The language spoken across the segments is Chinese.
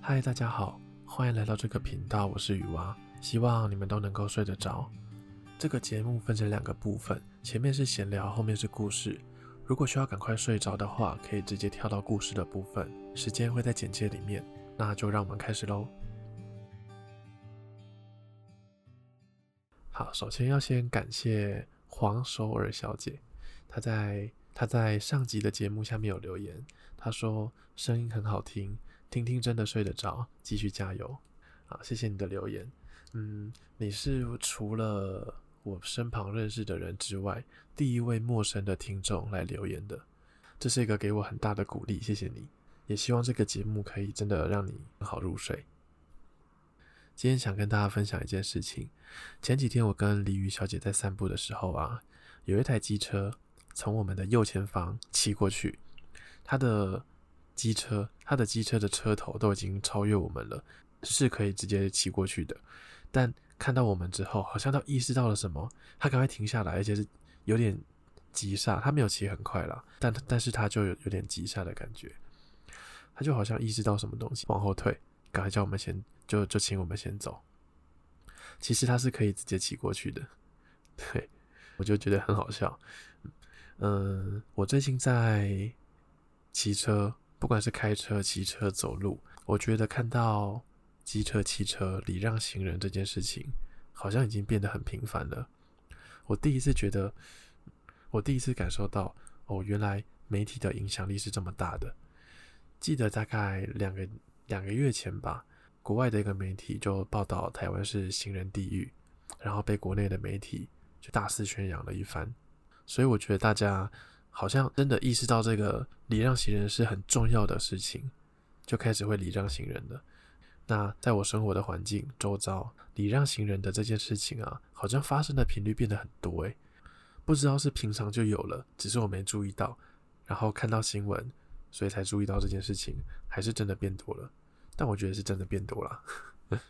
嗨，大家好，欢迎来到这个频道，我是雨蛙，希望你们都能够睡得着。这个节目分成两个部分，前面是闲聊，后面是故事。如果需要赶快睡着的话，可以直接跳到故事的部分，时间会在简介里面。那就让我们开始喽。好，首先要先感谢黄首尔小姐，她在她在上集的节目下面有留言，她说声音很好听，听听真的睡得着，继续加油。好，谢谢你的留言。嗯，你是除了我身旁认识的人之外，第一位陌生的听众来留言的，这是一个给我很大的鼓励，谢谢你。也希望这个节目可以真的让你很好入睡。今天想跟大家分享一件事情。前几天我跟鲤鱼小姐在散步的时候啊，有一台机车从我们的右前方骑过去。它的机车，它的机车的车头都已经超越我们了，是可以直接骑过去的。但看到我们之后，好像都意识到了什么，他赶快停下来，而且是有点急刹。他没有骑很快啦，但但是他就有有点急刹的感觉。他就好像意识到什么东西，往后退，赶快叫我们先。就就请我们先走。其实他是可以直接骑过去的，对，我就觉得很好笑。嗯，我最近在骑车，不管是开车、骑车、走路，我觉得看到机车、汽车礼让行人这件事情，好像已经变得很频繁了。我第一次觉得，我第一次感受到，哦，原来媒体的影响力是这么大的。记得大概两个两个月前吧。国外的一个媒体就报道台湾是行人地狱，然后被国内的媒体就大肆宣扬了一番，所以我觉得大家好像真的意识到这个礼让行人是很重要的事情，就开始会礼让行人了。那在我生活的环境周遭，礼让行人的这件事情啊，好像发生的频率变得很多诶，不知道是平常就有了，只是我没注意到，然后看到新闻，所以才注意到这件事情，还是真的变多了。但我觉得是真的变多了，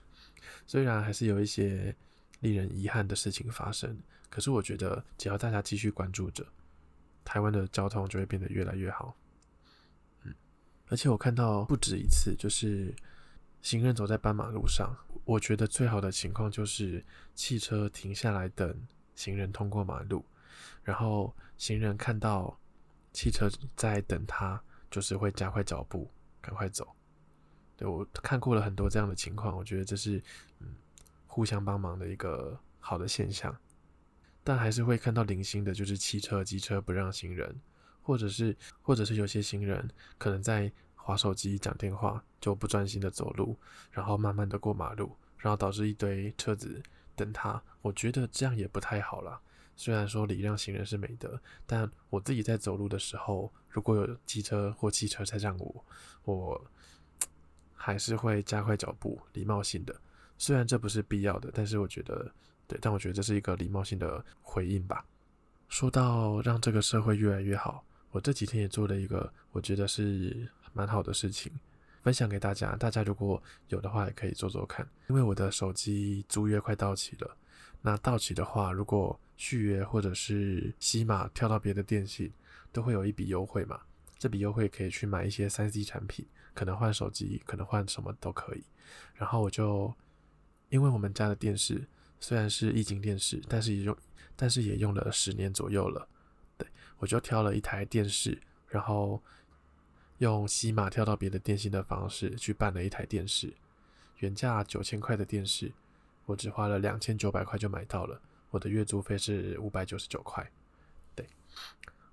虽然还是有一些令人遗憾的事情发生，可是我觉得只要大家继续关注着，台湾的交通就会变得越来越好。嗯，而且我看到不止一次，就是行人走在斑马路上，我觉得最好的情况就是汽车停下来等行人通过马路，然后行人看到汽车在等他，就是会加快脚步，赶快走。对，我看过了很多这样的情况，我觉得这是嗯互相帮忙的一个好的现象，但还是会看到零星的，就是汽车、机车不让行人，或者是或者是有些行人可能在划手机、讲电话，就不专心的走路，然后慢慢的过马路，然后导致一堆车子等他。我觉得这样也不太好啦。虽然说礼让行人是美德，但我自己在走路的时候，如果有机车或汽车在让我，我。还是会加快脚步，礼貌性的。虽然这不是必要的，但是我觉得，对，但我觉得这是一个礼貌性的回应吧。说到让这个社会越来越好，我这几天也做了一个我觉得是蛮好的事情，分享给大家。大家如果有的话，也可以做做看。因为我的手机租约快到期了，那到期的话，如果续约或者是携码跳到别的电信，都会有一笔优惠嘛。这笔优惠可以去买一些三 C 产品。可能换手机，可能换什么都可以。然后我就，因为我们家的电视虽然是液晶电视，但是也用，但是也用了十年左右了。对，我就挑了一台电视，然后用西马跳到别的电信的方式去办了一台电视。原价九千块的电视，我只花了两千九百块就买到了。我的月租费是五百九十九块。对，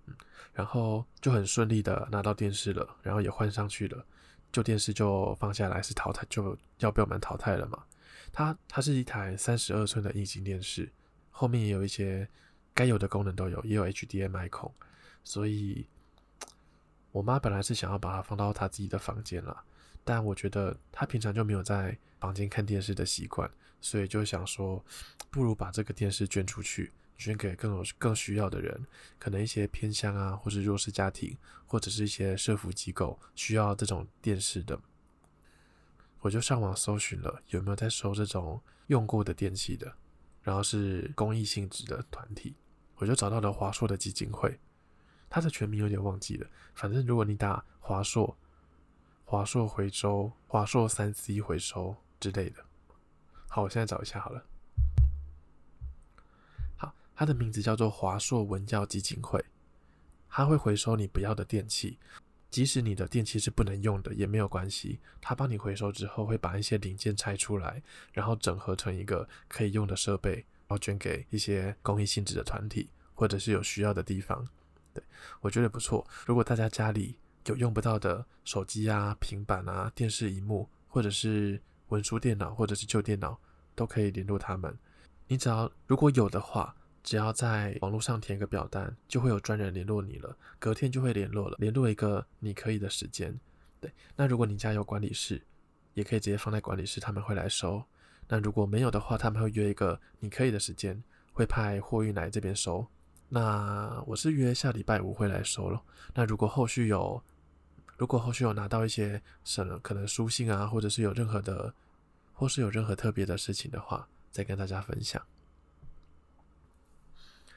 嗯，然后就很顺利的拿到电视了，然后也换上去了。旧电视就放下来，是淘汰，就要被我们淘汰了嘛。它它是一台三十二寸的液晶电视，后面也有一些该有的功能都有，也有 HDMI 孔。所以，我妈本来是想要把它放到她自己的房间啦，但我觉得她平常就没有在房间看电视的习惯，所以就想说，不如把这个电视捐出去。捐给更有更需要的人，可能一些偏乡啊，或是弱势家庭，或者是一些社福机构需要这种电视的，我就上网搜寻了有没有在收这种用过的电器的，然后是公益性质的团体，我就找到了华硕的基金会，它的全名有点忘记了，反正如果你打华硕，华硕回收、华硕三 C 回收之类的。好，我现在找一下好了。好，它的名字叫做华硕文教基金会，它会回收你不要的电器，即使你的电器是不能用的也没有关系，它帮你回收之后会把一些零件拆出来，然后整合成一个可以用的设备，然后捐给一些公益性质的团体或者是有需要的地方。对，我觉得不错。如果大家家里有用不到的手机啊、平板啊、电视荧幕，或者是文书电脑，或者是旧电脑，都可以联络他们。你只要如果有的话，只要在网络上填个表单，就会有专人联络你了。隔天就会联络了，联络一个你可以的时间。对，那如果你家有管理室，也可以直接放在管理室，他们会来收。那如果没有的话，他们会约一个你可以的时间，会派货运来这边收。那我是约下礼拜五会来收了。那如果后续有如果后续有拿到一些什么可能书信啊，或者是有任何的，或是有任何特别的事情的话，再跟大家分享。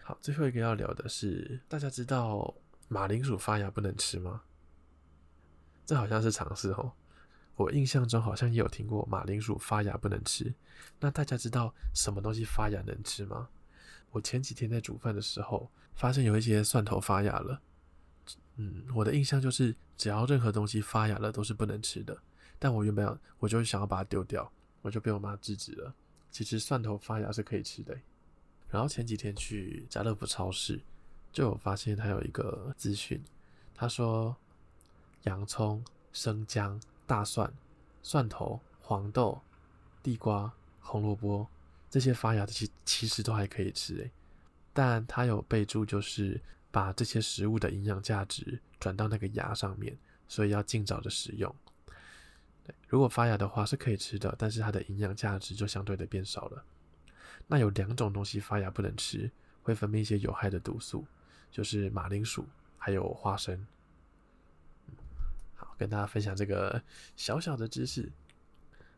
好，最后一个要聊的是，大家知道马铃薯发芽不能吃吗？这好像是常识哦。我印象中好像也有听过马铃薯发芽不能吃。那大家知道什么东西发芽能吃吗？我前几天在煮饭的时候，发现有一些蒜头发芽了。嗯，我的印象就是，只要任何东西发芽了都是不能吃的。但我原本要，我就想要把它丢掉，我就被我妈制止了。其实蒜头发芽是可以吃的。然后前几天去家乐福超市，就有发现它有一个资讯，他说洋葱、生姜、大蒜、蒜头、黄豆、地瓜、红萝卜这些发芽的其其实都还可以吃诶，但他有备注就是。把这些食物的营养价值转到那个芽上面，所以要尽早的食用。如果发芽的话是可以吃的，但是它的营养价值就相对的变少了。那有两种东西发芽不能吃，会分泌一些有害的毒素，就是马铃薯还有花生。好，跟大家分享这个小小的知识。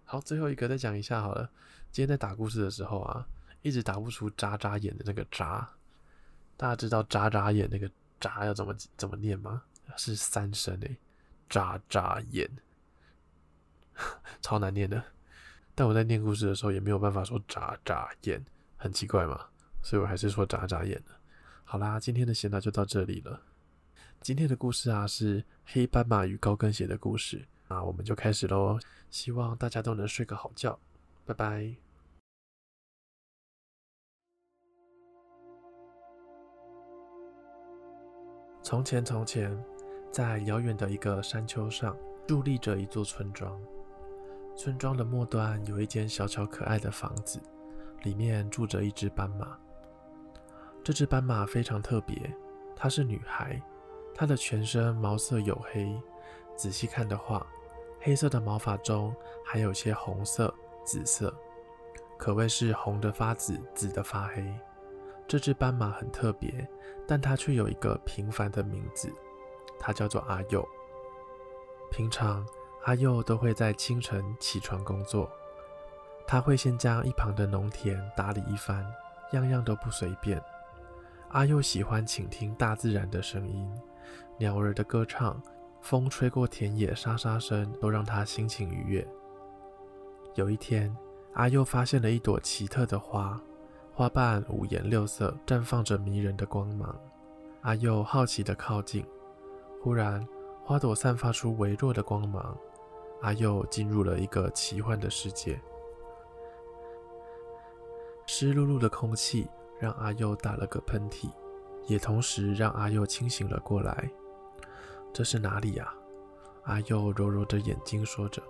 好，最后一个再讲一下好了。今天在打故事的时候啊，一直打不出眨眨眼的那个眨。大家知道眨眨眼那个眨要怎么怎么念吗？是三声诶，眨眨眼，超难念的。但我在念故事的时候也没有办法说眨眨眼，很奇怪嘛，所以我还是说眨眨眼。好啦，今天的闲聊就到这里了。今天的故事啊是黑斑马与高跟鞋的故事，那我们就开始喽。希望大家都能睡个好觉，拜拜。从前，从前，在遥远的一个山丘上，伫立着一座村庄。村庄的末端有一间小巧可爱的房子，里面住着一只斑马。这只斑马非常特别，她是女孩，她的全身毛色黝黑，仔细看的话，黑色的毛发中还有些红色、紫色，可谓是红的发紫，紫的发黑。这只斑马很特别，但它却有一个平凡的名字，它叫做阿佑。平常，阿佑都会在清晨起床工作，他会先将一旁的农田打理一番，样样都不随便。阿佑喜欢倾听大自然的声音，鸟儿的歌唱，风吹过田野沙沙声，都让他心情愉悦。有一天，阿佑发现了一朵奇特的花。花瓣五颜六色，绽放着迷人的光芒。阿佑好奇地靠近，忽然，花朵散发出微弱的光芒。阿佑进入了一个奇幻的世界。湿漉漉的空气让阿佑打了个喷嚏，也同时让阿佑清醒了过来。这是哪里呀？阿佑揉揉着眼睛，说着。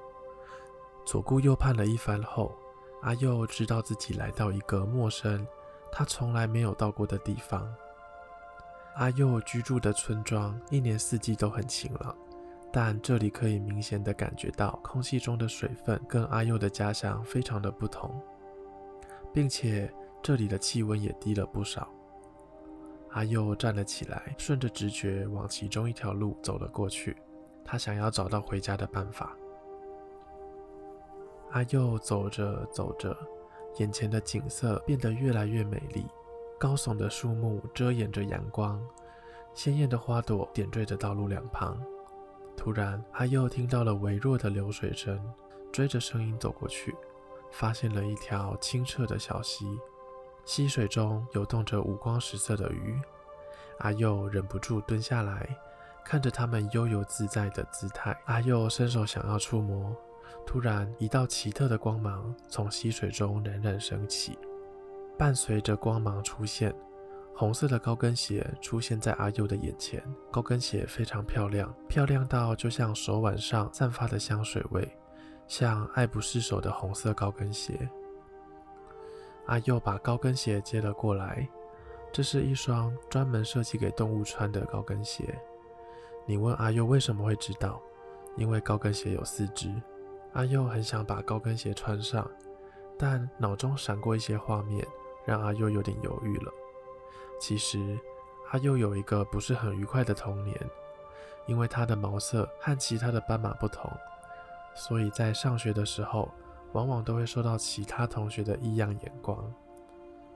左顾右盼了一番后。阿佑知道自己来到一个陌生、他从来没有到过的地方。阿佑居住的村庄一年四季都很晴朗，但这里可以明显的感觉到空气中的水分跟阿佑的家乡非常的不同，并且这里的气温也低了不少。阿佑站了起来，顺着直觉往其中一条路走了过去，他想要找到回家的办法。阿佑走着走着，眼前的景色变得越来越美丽。高耸的树木遮掩着阳光，鲜艳的花朵点缀着道路两旁。突然，阿佑听到了微弱的流水声，追着声音走过去，发现了一条清澈的小溪，溪水中游动着五光十色的鱼。阿佑忍不住蹲下来，看着它们悠游自在的姿态。阿佑伸手想要触摸，突然一道奇特的光芒从溪水中冉冉升起，伴随着光芒出现。红色的高跟鞋出现在阿佑的眼前，高跟鞋非常漂亮，漂亮到就像手腕上散发的香水味，像爱不释手的红色高跟鞋。阿佑把高跟鞋接了过来，这是一双专门设计给动物穿的高跟鞋。你问阿佑为什么会知道？因为高跟鞋有四只。阿佑很想把高跟鞋穿上，但脑中闪过一些画面，让阿佑有点犹豫了。其实，阿佑有一个不是很愉快的童年，因为他的毛色和其他的斑马不同，所以在上学的时候，往往都会受到其他同学的异样眼光。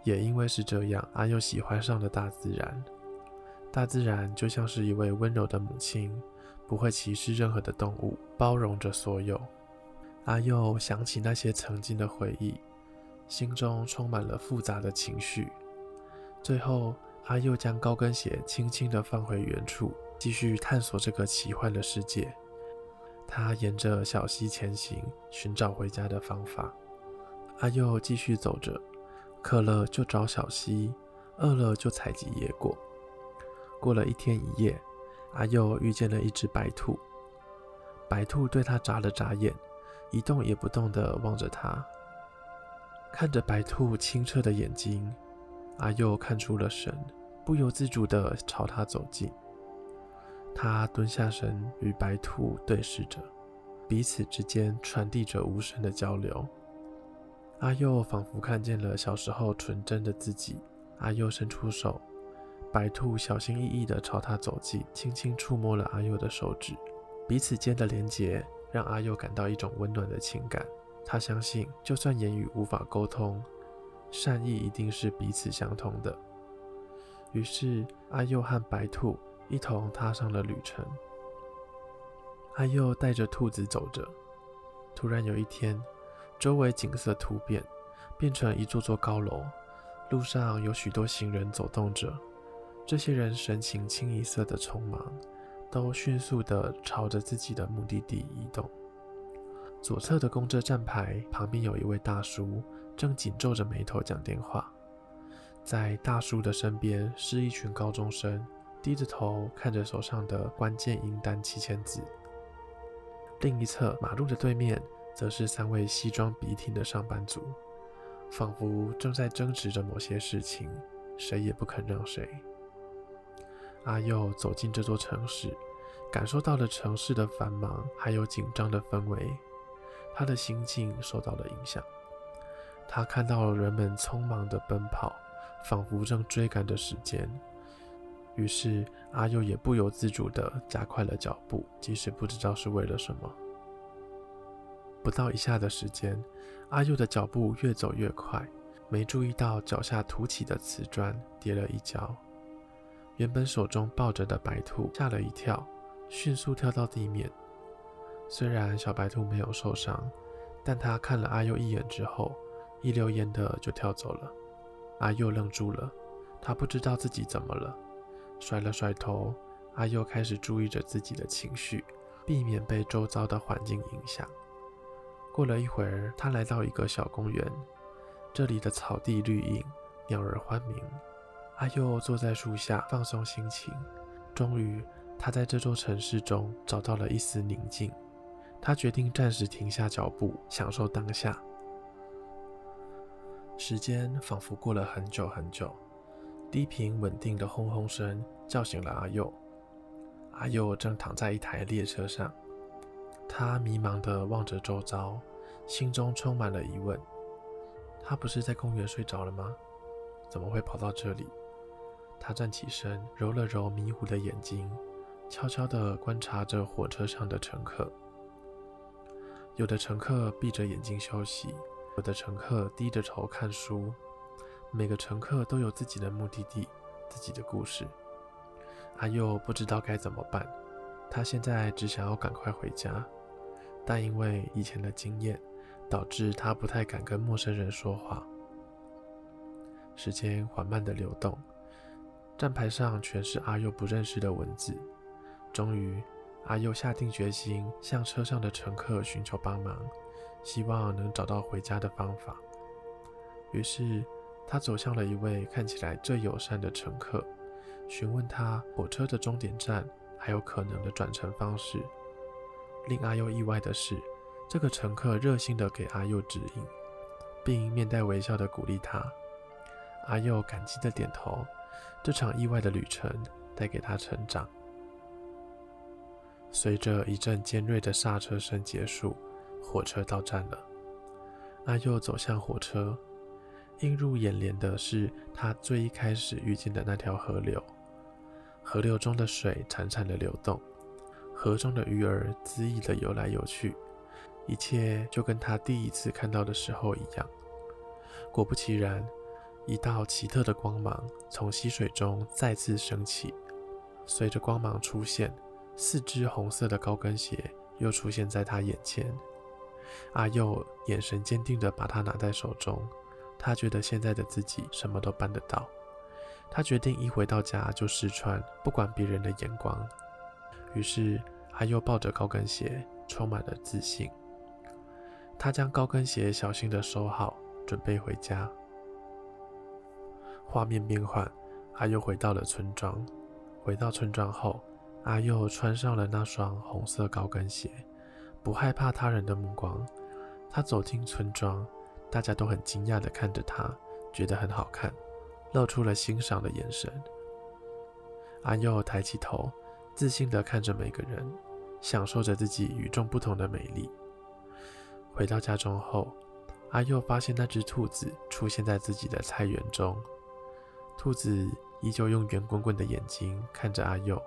也因为是这样，阿佑喜欢上了大自然。大自然就像是一位温柔的母亲，不会歧视任何的动物，包容着所有。阿佑想起那些曾经的回忆，心中充满了复杂的情绪。最后，阿佑将高跟鞋轻轻地放回原处，继续探索这个奇幻的世界。他沿着小溪前行，寻找回家的方法。阿佑继续走着，渴了就找小溪，饿了就采集野果。过了一天一夜，阿佑遇见了一只白兔。白兔对他眨了眨眼，一动也不动地望着他。看着白兔清澈的眼睛。阿佑看出了神，不由自主地朝他走近。他蹲下身，与白兔对视着，彼此之间传递着无声的交流。阿佑仿佛看见了小时候纯真的自己。阿佑伸出手，白兔小心翼翼地朝他走近，轻轻触摸了阿佑的手指。彼此间的连结让阿佑感到一种温暖的情感。他相信，就算言语无法沟通，善意一定是彼此相通的。于是，阿佑和白兔一同踏上了旅程。阿佑带着兔子走着，突然有一天，周围景色突变，变成一座座高楼。路上有许多行人走动着，这些人神情清一色的匆忙，都迅速地朝着自己的目的地移动。左侧的公车站牌旁边有一位大叔。正紧皱着眉头讲电话，在大叔的身边是一群高中生，低着头看着手上的关键英单七千字。另一侧马路的对面，则是三位西装笔挺的上班族，仿佛正在争执着某些事情，谁也不肯让谁。阿佑走进这座城市，感受到了城市的繁忙还有紧张的氛围，他的心境受到了影响。他看到了人们匆忙的奔跑，仿佛正追赶着时间。于是阿佑也不由自主地加快了脚步，即使不知道是为了什么。不到一下的时间，阿佑的脚步越走越快，没注意到脚下凸起的瓷砖，跌了一跤。原本手中抱着的白兔吓了一跳，迅速跳到地面。虽然小白兔没有受伤，但他看了阿佑一眼之后，一溜烟的就跳走了，阿佑愣住了，他不知道自己怎么了，甩了甩头，阿佑开始注意着自己的情绪，避免被周遭的环境影响。过了一会儿，他来到一个小公园，这里的草地绿荫，鸟儿欢鸣。阿佑坐在树下放松心情，终于，他在这座城市中找到了一丝宁静。他决定暂时停下脚步，享受当下。时间仿佛过了很久很久，低频稳定的轰轰声叫醒了阿佑。阿佑正躺在一台列车上，他迷茫地望着周遭，心中充满了疑问：他不是在公园睡着了吗？怎么会跑到这里？他站起身，揉了揉迷糊的眼睛，悄悄地观察着火车上的乘客。有的乘客闭着眼睛休息。有的乘客低着头看书，每个乘客都有自己的目的地，自己的故事。阿佑不知道该怎么办，他现在只想要赶快回家，但因为以前的经验，导致他不太敢跟陌生人说话。时间缓慢地流动，站牌上全是阿佑不认识的文字。终于，阿佑下定决心向车上的乘客寻求帮忙，希望能找到回家的方法。于是，他走向了一位看起来最友善的乘客。询问他火车的终点站，还有可能的转乘方式。令阿佑意外的是，这个乘客热心地给阿佑指引，并面带微笑地鼓励他。阿佑感激地点头。这场意外的旅程带给他成长。随着一阵尖锐的刹车声结束，火车到站了。阿佑走向火车，映入眼帘的是他最一开始遇见的那条河流。河流中的水潺潺的流动，河中的鱼儿恣意的游来游去，一切就跟他第一次看到的时候一样。果不其然，一道奇特的光芒从溪水中再次升起，随着光芒出现，四只红色的高跟鞋又出现在他眼前。阿佑眼神坚定地把它拿在手中，他觉得现在的自己什么都办得到。他决定一回到家就试穿，不管别人的眼光。于是，阿佑抱着高跟鞋，充满了自信。他将高跟鞋小心地收好，准备回家。画面变换，阿佑回到了村庄。回到村庄后，阿佑穿上了那双红色高跟鞋，不害怕他人的目光。他走进村庄，大家都很惊讶地看着他，觉得很好看。露出了欣赏的眼神。阿佑抬起头，自信地看着每个人，享受着自己与众不同的美丽。回到家中后，阿佑发现那只兔子出现在自己的菜园中。兔子依旧用圆滚滚的眼睛看着阿佑，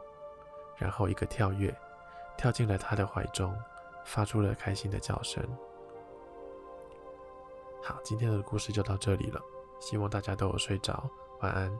然后一个跳跃，跳进了他的怀中，发出了开心的叫声。好，今天的故事就到这里了。希望大家都有睡着，晚安。